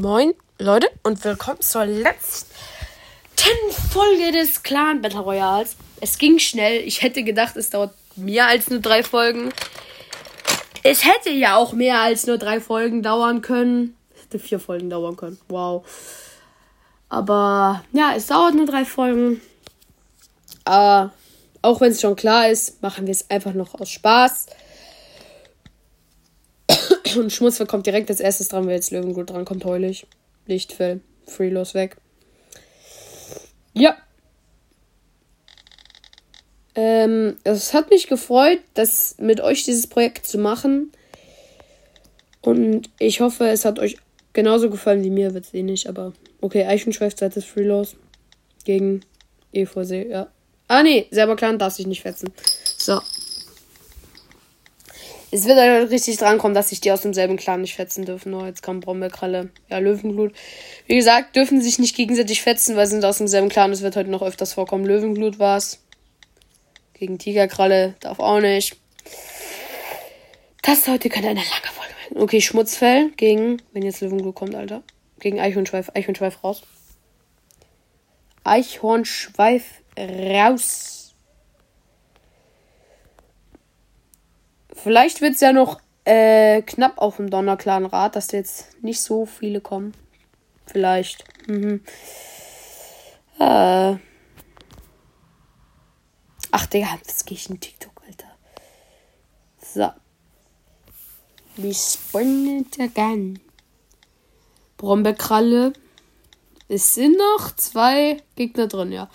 Moin, Leute, und willkommen zur letzten Folge des Clan Battle Royals. Es ging schnell. Ich hätte gedacht, es dauert mehr als nur drei Folgen. Es hätte ja auch mehr als nur drei Folgen dauern können. Es hätte vier Folgen dauern können. Wow. Aber ja, es dauert nur drei Folgen. Aber auch wenn es schon klar ist, machen wir es einfach noch aus Spaß. Und Schmutz kommt direkt als erstes dran, weil jetzt Löwengut dran kommt, heulig. Lichtfell. Freelos weg. Ja. Ähm, es hat mich gefreut, das mit euch dieses Projekt zu machen. Und ich hoffe, es hat euch genauso gefallen wie mir, wird es eh nicht, aber okay, Eichenschweif, zweites Freelos. Gegen EVC, ja. Ah, nee, selber Clan darf sich nicht fetzen. So. Es wird halt richtig drankommen, dass sich die aus demselben Clan nicht fetzen dürfen. Oh, jetzt kommt Brombeerkralle. Ja, Löwenglut. Wie gesagt, dürfen sich nicht gegenseitig fetzen, weil sie sind aus demselben Clan. Das wird heute noch öfters vorkommen. Löwenglut war's. Gegen Tigerkralle darf auch nicht. Das heute könnte eine lange Folge werden. Okay, Schmutzfell gegen, wenn jetzt Löwenglut kommt, Alter. Gegen Eichhornschweif. Eichhornschweif raus. Eichhornschweif raus. Vielleicht wird es ja noch äh, knapp auf dem Donnerclan-Rat, dass jetzt nicht so viele kommen. Vielleicht. Mhm. Äh. Ach, Digga, jetzt gehe ich in TikTok, Alter. So. Wie spannend again. Brombeerkralle. Es sind noch zwei Gegner drin, ja.